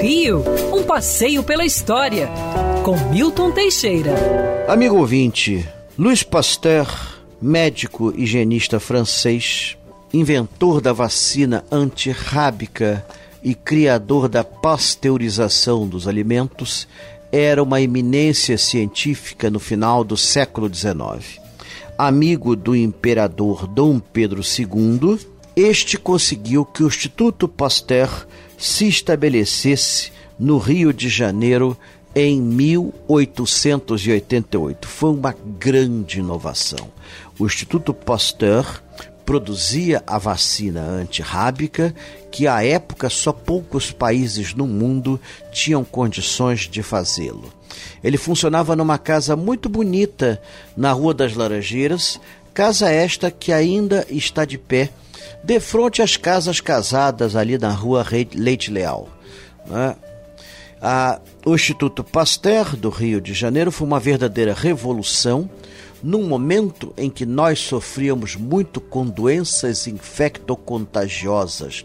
Rio, um passeio pela história, com Milton Teixeira. Amigo ouvinte, Louis Pasteur, médico higienista francês, inventor da vacina antirrábica e criador da pasteurização dos alimentos, era uma eminência científica no final do século XIX. Amigo do imperador Dom Pedro II, este conseguiu que o Instituto Pasteur se estabelecesse no Rio de Janeiro em 1888. Foi uma grande inovação. O Instituto Pasteur produzia a vacina antirrábica, que à época só poucos países no mundo tinham condições de fazê-lo. Ele funcionava numa casa muito bonita na Rua das Laranjeiras, casa esta que ainda está de pé, de frente às casas casadas ali na Rua Leite Leal. Né? O Instituto Pasteur do Rio de Janeiro foi uma verdadeira revolução num momento em que nós sofríamos muito com doenças infectocontagiosas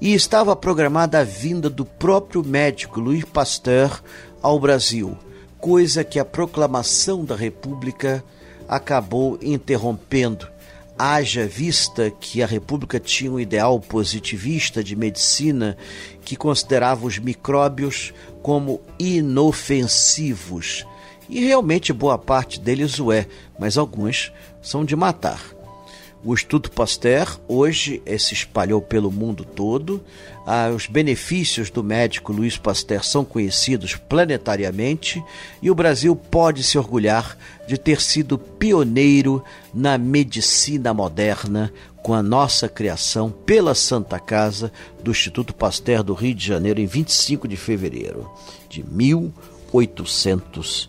e estava programada a vinda do próprio médico Louis Pasteur ao Brasil, coisa que a proclamação da República acabou interrompendo. Haja vista que a República tinha um ideal positivista de medicina que considerava os micróbios como inofensivos e realmente boa parte deles o é, mas alguns são de matar. O Estudo Pasteur hoje eh, se espalhou pelo mundo todo. Ah, os benefícios do médico Luiz Pasteur são conhecidos planetariamente e o Brasil pode se orgulhar de ter sido pioneiro na medicina moderna com a nossa criação pela Santa Casa do Instituto Pasteur do Rio de Janeiro em 25 de fevereiro de 1800